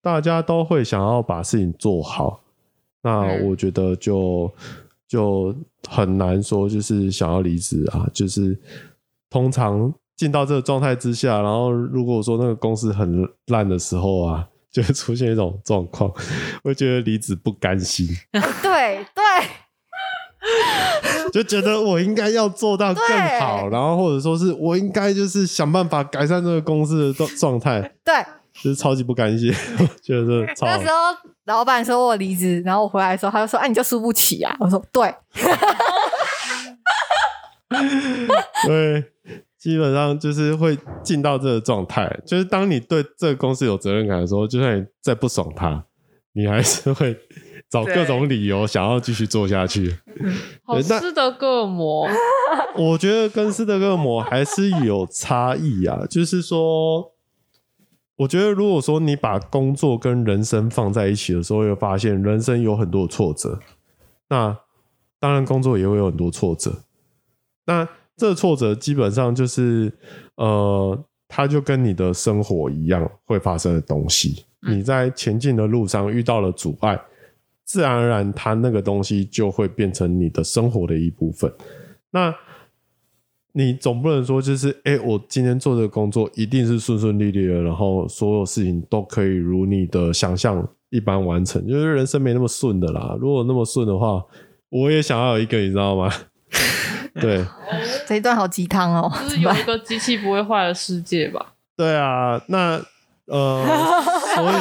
Speaker 1: 大家都会想要把事情做好。那
Speaker 3: 嗯
Speaker 1: 我觉得就就很难说，就是想要离职啊，就是通常进到这个状态之下，然后如果说那个公司很烂的时候啊，就会出现一种状况，会觉得离职不甘心，
Speaker 2: 对对，
Speaker 1: 就觉得我应该要做到更好，然后或者说是我应该就是想办法改善这个公司的状状态。
Speaker 2: 对，
Speaker 1: 就是超级不甘心，觉得真的 超
Speaker 2: 那时候老板说我离职，然后我回来的时候，他就说：“哎、你就输不起啊！”我说：“对。
Speaker 1: 对，基本上就是会进到这个状态，就是当你对这个公司有责任感的时候，就算你再不爽他，你还是会找各种理由想要继续做下去。
Speaker 4: 好斯德哥尔摩，
Speaker 1: 我觉得跟斯德哥尔摩还是有差异啊，就是说，我觉得如果说你把工作跟人生放在一起的时候，会发现人生有很多挫折，那当然工作也会有很多挫折。那这挫折基本上就是呃，它就跟你的生活一样会发生的东西。你在前进的路上遇到了阻碍，自然而然，它那个东西就会变成你的生活的一部分。那你总不能说就是，哎、我今天做这个工作一定是顺顺利利的，然后所有事情都可以如你的想象一般完成，就是人生没那么顺的啦。如果那么顺的话，我也想要有一个，你知道吗？对，”
Speaker 2: 这一段好鸡汤哦，
Speaker 4: 就是有一个机器不会坏的世界吧？
Speaker 1: 对啊，那呃，所以，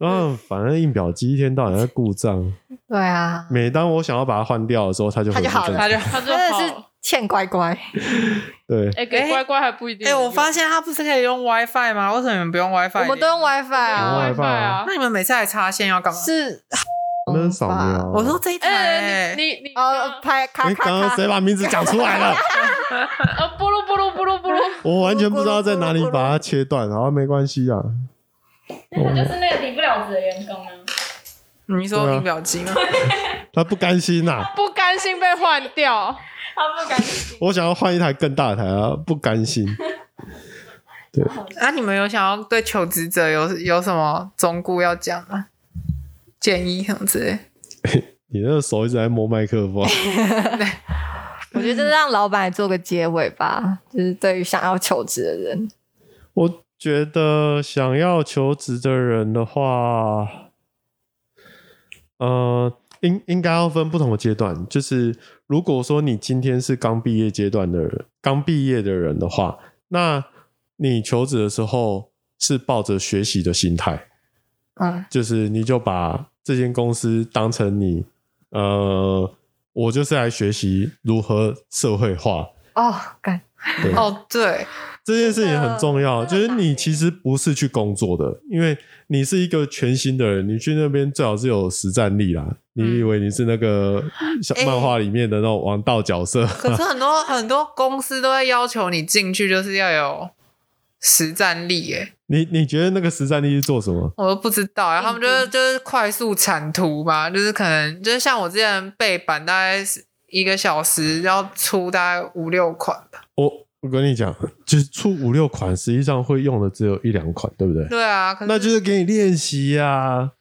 Speaker 1: 嗯，反正印表机一天到晚在故障，
Speaker 2: 对啊，
Speaker 1: 每当我想要把它换掉的时候，它就
Speaker 2: 它就好了
Speaker 4: 它就
Speaker 2: 真的是
Speaker 4: 好了。
Speaker 2: 欠乖乖。
Speaker 1: 对，
Speaker 4: 哎，给乖乖还不一定
Speaker 3: 哎。我发现它不是可以用 WiFi 吗？为什么你们不用 WiFi？
Speaker 2: 我们都用 WiFi
Speaker 4: 用
Speaker 2: 啊
Speaker 1: ，WiFi
Speaker 4: WiFi 啊
Speaker 3: 那。你们每次来插线要干嘛？
Speaker 2: 是
Speaker 1: 那是扫描。
Speaker 3: 我说这一台、
Speaker 4: 哎，你你你
Speaker 2: 哦，拍咔
Speaker 1: 哎，
Speaker 2: 咔咔
Speaker 1: 刚刚谁，把名字讲出来了？
Speaker 4: 呃，布鲁布鲁布鲁布鲁，
Speaker 1: 我完全不知道在哪里把它切断，然后没关系啊。
Speaker 5: 那他就是那个离不了职的员工啊。
Speaker 3: 你说
Speaker 1: 对啊
Speaker 3: 印表机吗？
Speaker 1: 他不甘心呐、
Speaker 4: 不甘心被换掉。
Speaker 5: 他不甘心。
Speaker 1: 我想要换一台更大的台啊，不甘心。
Speaker 3: 对啊，你们有想要对求职者有有什么忠告要讲吗？建议什么之类？
Speaker 1: 你那个手一直在摸麦克风，
Speaker 2: 我觉得这让老板做个结尾吧，就是对于想要求职的人，
Speaker 1: 我觉得想要求职的人的话，呃，应应该要分不同的阶段。就是如果说你今天是刚毕业阶段的人，刚毕业的人的话，那你求职的时候是抱着学习的心态，
Speaker 2: 嗯，
Speaker 1: 就是你就把这间公司当成你，呃，我就是来学习如何社会化。
Speaker 2: 哦，干，
Speaker 1: 对，
Speaker 3: 哦，对，
Speaker 1: 这件事情很重要，就是你其实不是去工作的，因为你是一个全新的人，你去那边最好是有实战力啦。你以为你是那个小
Speaker 3: 哎
Speaker 1: 漫画里面的那种王道角色？
Speaker 3: 可是很多很多公司都会要求你进去就是要有实战力，哎，
Speaker 1: 你你觉得那个实战力是做什么？
Speaker 3: 我都不知道啊，他们就是就是快速产图吧，就是可能就是像我之前背板，大概一个小时要出大概五六款吧。
Speaker 1: 我我跟你讲，就是出五六款，实际上会用的只有一两款，对不对？
Speaker 3: 对啊，可
Speaker 1: 那就是给你练习呀。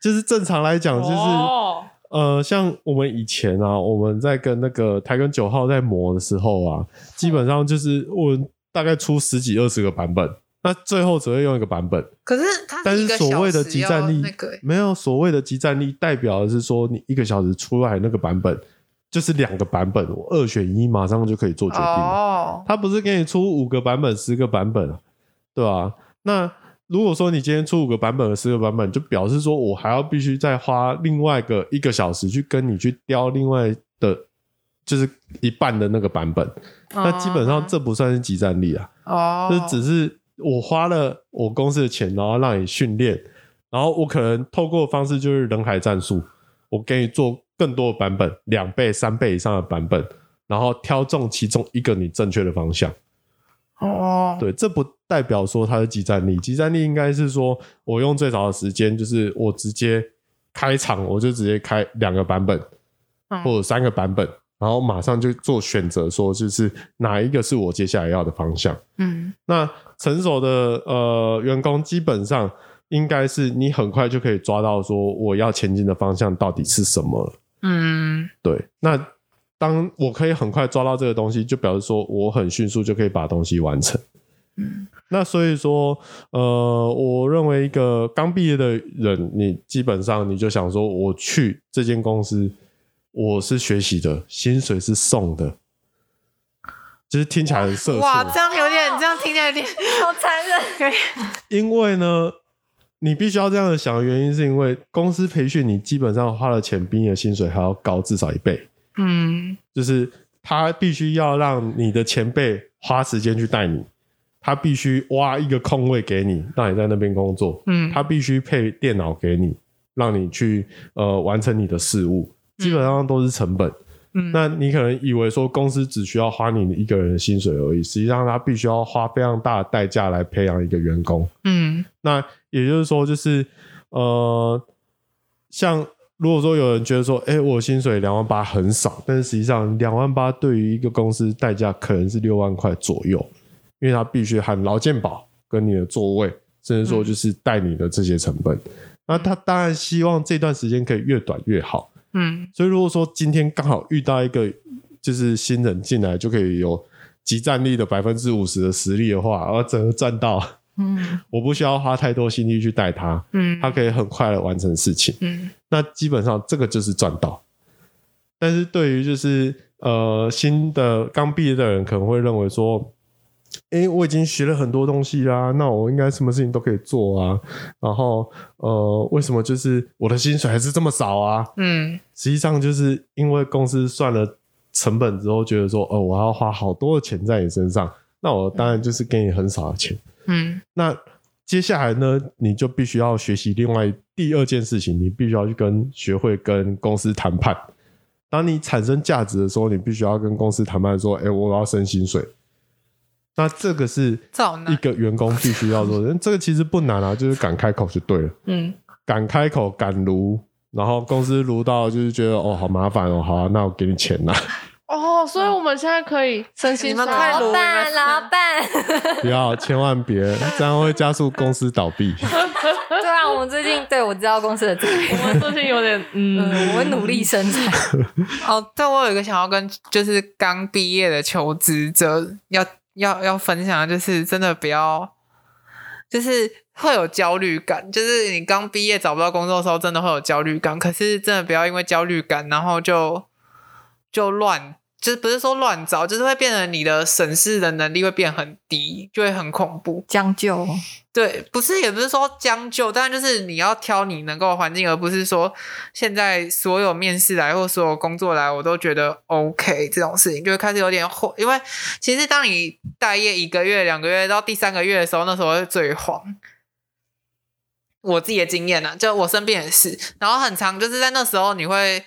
Speaker 1: 就是正常来讲，就是、
Speaker 4: 哦
Speaker 1: 呃，像我们以前啊，我们在跟那个台根九号在磨的时候啊，基本上就是我大概出十几二十个版本，那最后只会用一个版本。
Speaker 3: 可是它
Speaker 1: 但是所谓的集战力
Speaker 3: 那个欸
Speaker 1: 没有所谓的集战力，代表的是说你一个小时出来那个版本就是两个版本，我二选一，马上就可以做决定了。
Speaker 3: 哦，
Speaker 1: 他不是给你出五个版本、十个版本啊，对吧、那如果说你今天出五个版本和十个版本，就表示说我还要必须再花另外一个一个小时去跟你去雕另外的，就是一半的那个版本。那基本上这不算是集战力啊，
Speaker 3: 哦，
Speaker 1: 这只是我花了我公司的钱，然后让你训练，然后我可能透过的方式就是人海战术，我给你做更多的版本，两倍、三倍以上的版本，然后挑中其中一个你正确的方向。
Speaker 3: 哦，
Speaker 1: 对，这不代表说它是集战力，集战力应该是说我用最少的时间，就是我直接开场，我就直接开两个版本
Speaker 3: 嗯
Speaker 1: 或者三个版本，然后马上就做选择，说就是哪一个是我接下来要的方向。
Speaker 3: 嗯
Speaker 1: 那成熟的呃员工基本上应该是你很快就可以抓到说我要前进的方向到底是什么了。
Speaker 3: 嗯
Speaker 1: 对，那当我可以很快抓到这个东西，就表示说我很迅速就可以把东西完成。
Speaker 3: 嗯，
Speaker 1: 那所以说，呃，我认为一个刚毕业的人，你基本上你就想说，我去这间公司，我是学习的，薪水是送的，就是听起来很社畜。
Speaker 3: 哇，这样有点，这样听起来有点，
Speaker 2: 好残忍。
Speaker 1: 因为呢，你必须要这样的想的原因，是因为公司培训你基本上花的钱比你的薪水还要高至少一倍，
Speaker 3: 嗯
Speaker 1: 就是他必须要让你的前辈花时间去带你，他必须挖一个空位给你，让你在那边工作，
Speaker 3: 嗯
Speaker 1: 他必须配电脑给你，让你去呃完成你的事务，基本上都是成本。
Speaker 3: 嗯，
Speaker 1: 那你可能以为说公司只需要花你一个人的薪水而已，实际上他必须要花非常大的代价来培养一个员工。
Speaker 3: 嗯
Speaker 1: 那也就是说，就是呃，像如果说有人觉得说，哎、我薪水两万八很少，但是实际上两万八对于一个公司代价可能是六万块左右，因为他必须含劳健保跟你的座位，甚至说就是带你的这些成本。那他当然希望这段时间可以越短越好。
Speaker 3: 嗯
Speaker 1: 所以如果说今天刚好遇到一个就是新人进来就可以有集战力的百分之五十的实力的话，而整个赚到，
Speaker 2: 嗯，
Speaker 1: 我不需要花太多心力去带他，
Speaker 3: 嗯，
Speaker 1: 他可以很快的完成事情。
Speaker 3: 嗯
Speaker 1: 那基本上这个就是赚到。但是对于就是呃新的刚毕业的人，可能会认为说，诶，我已经学了很多东西啦，那我应该什么事情都可以做啊。然后呃，为什么就是我的薪水还是这么少啊？
Speaker 3: 嗯
Speaker 1: 实际上就是因为公司算了成本之后，觉得说，哦，我要花好多的钱在你身上，那我当然就是给你很少的钱。
Speaker 3: 嗯
Speaker 1: 那接下来呢，你就必须要学习另外第二件事情，你必须要去跟学会跟公司谈判。当你产生价值的时候，你必须要跟公司谈判说，哎、我要升薪水。那这个是一个员工必须要做的，这个其实不难啊，就是敢开口就对了。
Speaker 3: 嗯
Speaker 1: 敢开口，敢撸，然后公司撸到就是觉得哦好麻烦哦，好、啊，那我给你钱啦，
Speaker 4: 哦，所以我们现在可以身心
Speaker 3: 你们太
Speaker 2: 老
Speaker 3: 鲁
Speaker 2: 板，老板，
Speaker 1: 不要，千万别，这样会加速公司倒闭。
Speaker 2: 对啊，我们最近对我知道公司的这
Speaker 4: 我们最近有点
Speaker 2: 嗯，
Speaker 4: 嗯，
Speaker 2: 我会努力生产。
Speaker 3: 哦，对，我有一个想要跟就是刚毕业的求职者要要要分享的，就是真的不要，就是会有焦虑感，就是你刚毕业找不到工作的时候，真的会有焦虑感。可是真的不要因为焦虑感，然后就就乱，就是不是说乱找，就是会变得你的审视的能力会变很低，就会很恐怖。
Speaker 2: 将就，
Speaker 3: 对，不是，也不是说将就，但就是你要挑你能够的环境，而不是说现在所有面试来或所有工作来，我都觉得 OK 这种事情，就会开始有点慌。因为其实当你待业一个月、两个月到第三个月的时候，那时候会最慌。我自己的经验啊，就我身边也是，然后很长，就是在那时候你会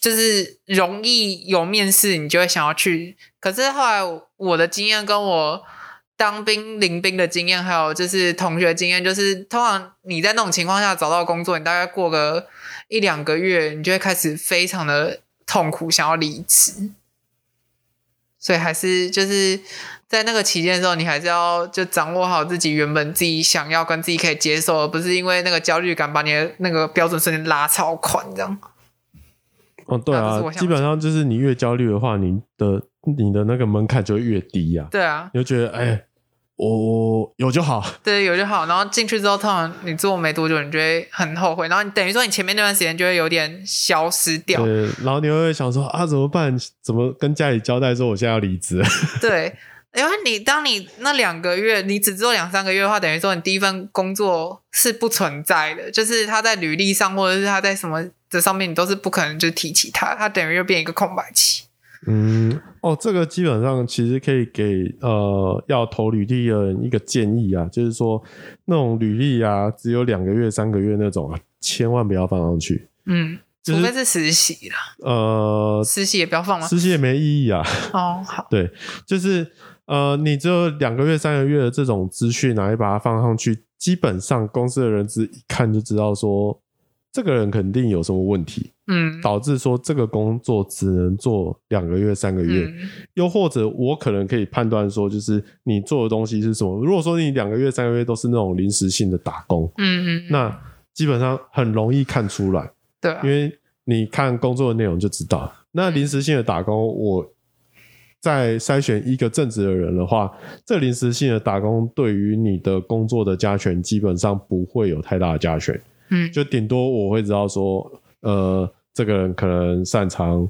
Speaker 3: 就是容易有面试，你就会想要去。可是后来我的经验跟我当兵临兵的经验，还有就是同学经验，就是通常你在那种情况下找到工作，你大概过个一两个月，你就会开始非常的痛苦，想要离职。所以还是就是在那个期间的时候，你还是要就掌握好自己原本自己想要跟自己可以接受，而不是因为那个焦虑感把你的那个标准瞬间拉超宽这样。
Speaker 1: 哦，对啊基本上就是你越焦虑的话，你的你的那个门槛就越低呀、
Speaker 3: 对啊，
Speaker 1: 你就觉得哎，我我有就好，
Speaker 3: 对，有就好。然后进去之后，通常你做没多久，你就会很后悔。然后你等于说你前面那段时间就会有点消失掉。
Speaker 1: 对，然后你会想说啊怎么办？怎么跟家里交代说我现在要离职？
Speaker 3: 对，因为你当你那两个月，你只做两三个月的话，等于说你第一份工作是不存在的，就是他在履历上或者是他在什么这上面，你都是不可能就提起他，他等于又变一个空白期。
Speaker 1: 嗯，哦，这个基本上其实可以给呃要投履历的人一个建议啊，就是说那种履历啊，只有两个月、三个月那种啊，千万不要放上去。
Speaker 3: 嗯，
Speaker 1: 就是
Speaker 3: 除非是实习啦，
Speaker 1: 呃，
Speaker 3: 实习也不要放了？
Speaker 1: 实习也没意义啊。
Speaker 3: 哦，好，
Speaker 1: 对，就是呃，你只有两个月、三个月的这种资讯啊，你把它放上去，基本上公司的人资一看就知道说，这个人肯定有什么问题，
Speaker 3: 嗯，
Speaker 1: 导致说这个工作只能做两个月、三个月，
Speaker 3: 嗯
Speaker 1: 又或者我可能可以判断说，就是你做的东西是什么。如果说你两个月、三个月都是那种临时性的打工，
Speaker 3: 嗯嗯，
Speaker 1: 那基本上很容易看出来。
Speaker 3: 对啊
Speaker 1: 因，为你看工作的内容就知道。那临时性的打工，我在筛选一个正职的人的话，这临时性的打工对于你的工作的加权基本上不会有太大的加权，
Speaker 3: 嗯，
Speaker 1: 就顶多我会知道说，呃，这个人可能擅长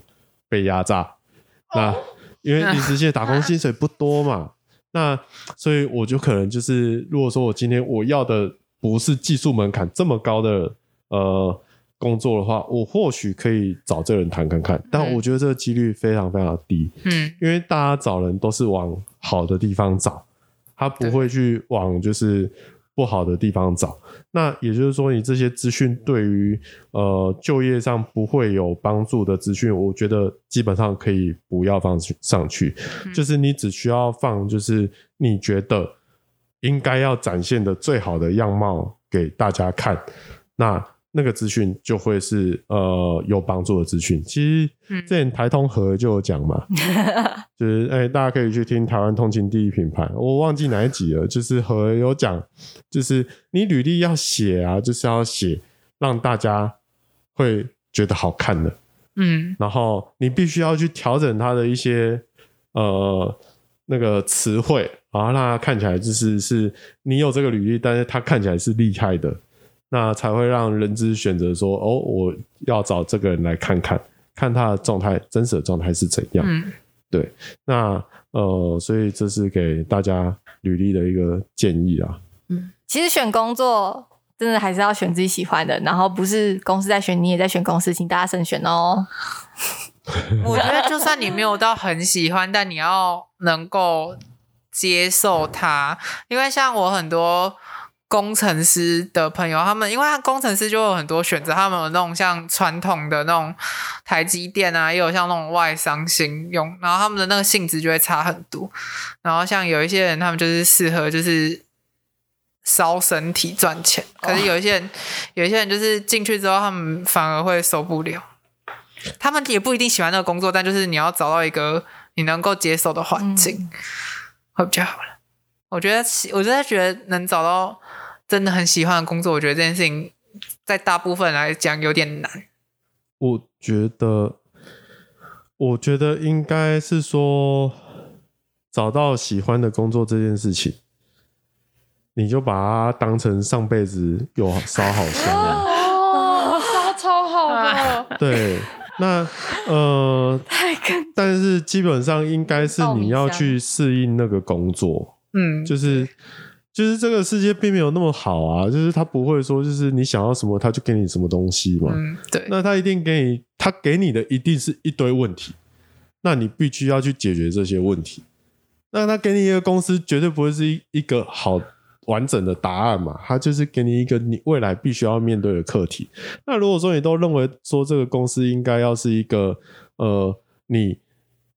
Speaker 1: 被压榨，那因为临时性打工薪水不多嘛。那所以我就可能就是，如果说我今天我要的不是技术门槛这么高的呃工作的话，我或许可以找这人谈看看，但
Speaker 3: 嗯。
Speaker 1: 我觉得这个几率非常非常低，
Speaker 3: 嗯。
Speaker 1: 因为大家找人都是往好的地方找，他不会去往就是不好的地方找。那也就是说，你这些资讯对于呃就业上不会有帮助的资讯，我觉得基本上可以不要放去上去，就是你只需要放就是你觉得应该要展现的最好的样貌给大家看，那那个资讯就会是呃有帮助的资讯。其实
Speaker 3: 嗯。
Speaker 1: 之前台通和就有讲嘛，就是哎、大家可以去听台湾通勤第一品牌，我忘记哪一集了，就是和有讲，就是你履历要写啊，就是要写让大家会觉得好看的，
Speaker 3: 嗯。
Speaker 1: 然后你必须要去调整它的一些呃那个词汇，然后让它看起来就是是你有这个履历，但是它看起来是厉害的，那才会让人资选择说哦，我要找这个人来看看，看他的状态真实的状态是怎样。
Speaker 3: 嗯对
Speaker 1: 那呃，所以这是给大家履历的一个建议啊。
Speaker 2: 嗯其实选工作真的还是要选自己喜欢的，然后不是公司在选，你也在选公司，请大家慎选哦。
Speaker 3: 我觉得就算你没有到很喜欢，但你要能够接受它，因为像我很多工程师的朋友，他们因为他工程师就有很多选择，他们有那种像传统的那种台积电啊，也有像那种外商型用，然后他们的那个性质就会差很多。然后像有一些人，他们就是适合就是烧身体赚钱，可是有一些人，有一些人就是进去之后，他们反而会受不了。他们也不一定喜欢那个工作，但就是你要找到一个你能够接受的环境，会比较好了。我觉得，我真的觉得能找到真的很喜欢的工作，我觉得这件事情在大部分来讲有点难。
Speaker 1: 我觉得，我觉得应该是说，找到喜欢的工作这件事情，你就把它当成上辈子有烧好香了。
Speaker 4: 哦，烧超好的，
Speaker 1: 对，那呃，
Speaker 2: 太
Speaker 1: 但是基本上应该是你要去适应那个工作，
Speaker 3: 嗯，
Speaker 1: 就是就是这个世界并没有那么好啊，就是他不会说就是你想要什么他就给你什么东西嘛，
Speaker 3: 嗯，对，
Speaker 1: 那他一定给你，他给你的一定是一堆问题，那你必须要去解决这些问题。那他给你一个公司，绝对不会是一一个好完整的答案嘛，他就是给你一个你未来必须要面对的课题。那如果说你都认为说这个公司应该要是一个呃，你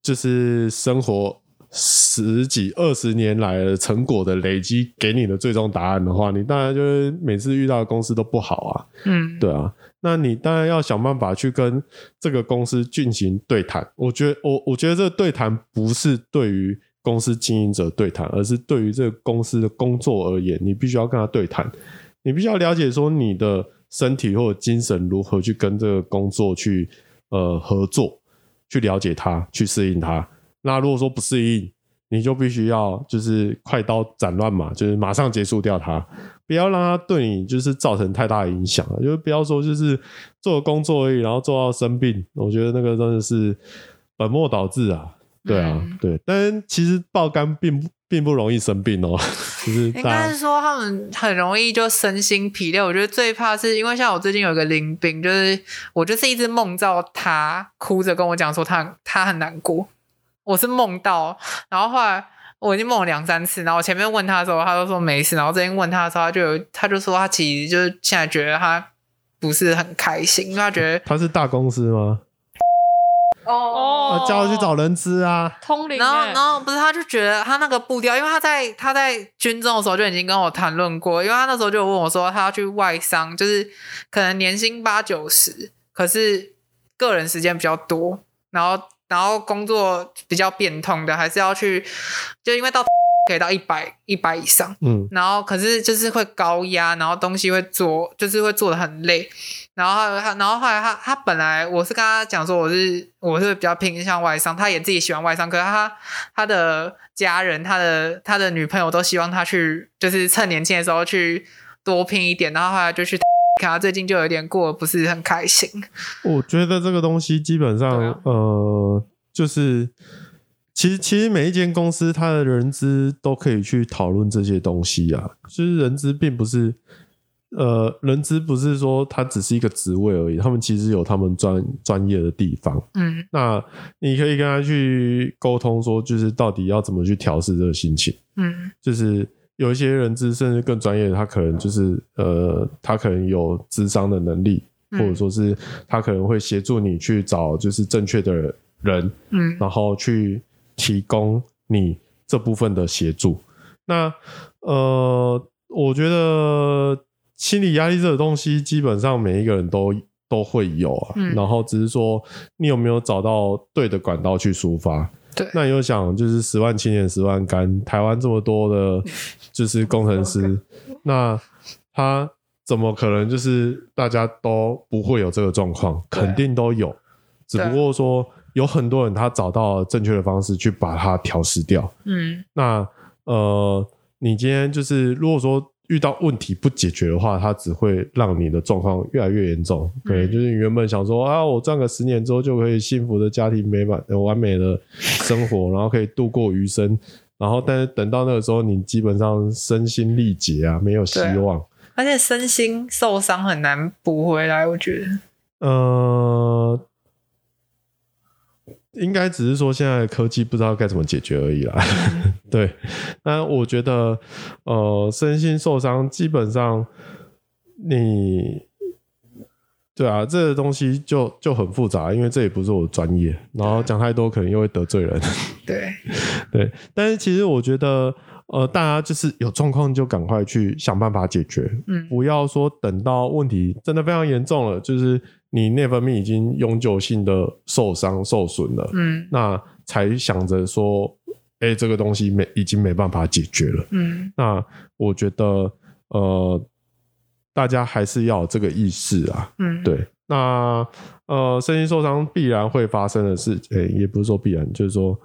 Speaker 1: 就是生活十几二十年来的成果的累积给你的最终答案的话，你当然就是每次遇到的公司都不好啊。
Speaker 3: 嗯，
Speaker 1: 对啊，那你当然要想办法去跟这个公司进行对谈。我觉得，我我觉得这个对谈不是对于公司经营者对谈，而是对于这个公司的工作而言，你必须要跟他对谈，你必须要了解说你的身体或者精神如何去跟这个工作去呃合作，去了解它，去适应它。那如果说不适应，你就必须要就是快刀斩乱麻，就是马上结束掉它，不要让它对你就是造成太大的影响了。就是不要说就是做工作而已，然后做到生病，我觉得那个真的是本末倒置啊。对啊，
Speaker 3: 嗯
Speaker 1: 对，但其实爆肝并不并不容易生病哦，就是
Speaker 3: 应该是说他们很容易就身心疲累。我觉得最怕是因为像我最近有一个淋病，就是我就是一直梦到他哭着跟我讲说他他很难过，我是梦到，然后后来我已经梦了两三次，然后我前面问他的时候，他都说没事，然后最近问他的时候，他就有他就说他其实就是现在觉得他不是很开心，因为他觉得。
Speaker 1: 他是大公司吗？
Speaker 4: 哦
Speaker 1: 啊，叫我去找人资啊。
Speaker 4: 通灵
Speaker 3: 然后，
Speaker 4: 欸
Speaker 3: 然后不是，他就觉得他那个步调，因为他在他在军中的时候就已经跟我谈论过，因为他那时候就有问我说，他要去外商，就是可能年薪八九十，可是个人时间比较多，然后然后工作比较变通的，还是要去，就因为到 可以到一百一百以上，
Speaker 1: 嗯，
Speaker 3: 然后可是就是会高压，然后东西会做，就是会做的很累。然后他，然后后来他他本来我是跟他讲说我是我是比较偏向外商，他也自己喜欢外商，可是他他的家人、他的他的女朋友都希望他去，就是趁年轻的时候去多拼一点。然后后来就去看他最近就有点过不是很开心。
Speaker 1: 我觉得这个东西基本上，
Speaker 3: 啊
Speaker 1: 呃，就是其实其实每一间公司它的人资都可以去讨论这些东西啊，就是人资并不是。呃，人资不是说它只是一个职位而已，他们其实有他们专专业的地方。
Speaker 3: 嗯
Speaker 1: 那你可以跟他去沟通，说就是到底要怎么去调试这个心情。
Speaker 3: 嗯
Speaker 1: 就是有一些人资甚至更专业的，他可能就是呃，他可能有智商的能力，
Speaker 3: 嗯
Speaker 1: 或者说是他可能会协助你去找就是正确的人，
Speaker 3: 嗯
Speaker 1: 然后去提供你这部分的协助。那呃，我觉得心理压力这个东西，基本上每一个人都都会有啊。
Speaker 3: 嗯
Speaker 1: 然后只是说你有没有找到对的管道去抒发。
Speaker 3: 对
Speaker 1: 那你又想，就是十万青年十万干，台湾这么多的，就是工程师，那他怎么可能就是大家都不会有这个状况？肯定都有，只不过说有很多人他找到了正确的方式去把它调试掉。
Speaker 3: 嗯
Speaker 1: 那呃，你今天就是如果说遇到问题不解决的话，它只会让你的状况越来越严重。对，就是你原本想说啊，我赚个十年之后就可以幸福的家庭美满、呃完美的生活，然后可以度过余生。然后，但是等到那个时候，你基本上身心力竭啊，没有希望。
Speaker 3: 而且身心受伤很难补回来，我觉得。
Speaker 1: 呃，应该只是说现在的科技不知道该怎么解决而已啦。对，那我觉得，呃，身心受伤基本上你。对啊，这个东西就就很复杂，因为这也不是我的专业，然后讲太多可能又会得罪人。
Speaker 3: 对，
Speaker 1: 对，但是其实我觉得，呃，大家就是有状况就赶快去想办法解决，
Speaker 3: 嗯
Speaker 1: 不要说等到问题真的非常严重了，就是你内分泌已经永久性的受伤受损了，
Speaker 3: 嗯。
Speaker 1: 那才想着说，哎、这个东西没已经没办法解决了。
Speaker 3: 嗯。
Speaker 1: 那我觉得，呃，大家还是要有这个意识啊，
Speaker 3: 嗯，
Speaker 1: 对，那呃，身心受伤必然会发生的事，诶、也不是说必然，就是说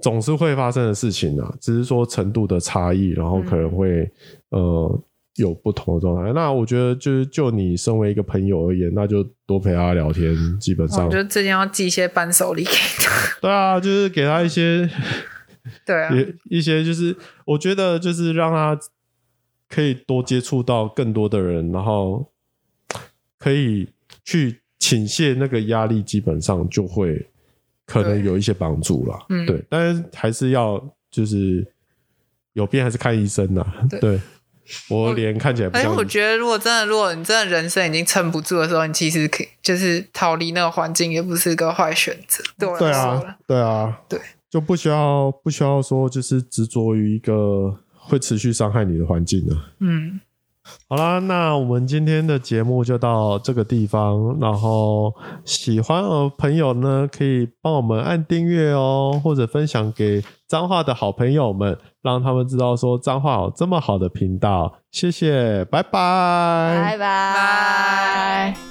Speaker 1: 总是会发生的事情啊，只是说程度的差异，然后可能会、呃有不同的状态。那我觉得就是就你身为一个朋友而言，那就多陪他聊天，基本上
Speaker 3: 我觉得最近要寄一些伴手礼给他。
Speaker 1: 对啊，就是给他一些
Speaker 3: 对啊，
Speaker 1: 也一些就是我觉得就是让他可以多接触到更多的人，然后可以去倾泻那个压力，基本上就会可能有一些帮助啦。
Speaker 3: 嗯
Speaker 1: 对，但是还是要就是有病还是看医生呐。
Speaker 3: 对
Speaker 1: 对，我脸看起来不
Speaker 3: 而且
Speaker 1: 像
Speaker 3: 我觉得，如果真的，如果你真的人生已经撑不住的时候，你其实可以就是逃离那个环境，也不是个坏选择。对我
Speaker 1: 对啊，对啊，
Speaker 3: 对，
Speaker 1: 就不需要不需要说就是执着于一个会持续伤害你的环境了。
Speaker 3: 嗯，
Speaker 1: 好啦，那我们今天的节目就到这个地方。然后喜欢的朋友呢，可以帮我们按订阅哦，或者分享给脏话的好朋友们，让他们知道说彰化有这么好的频道。谢谢，拜拜
Speaker 2: 拜拜。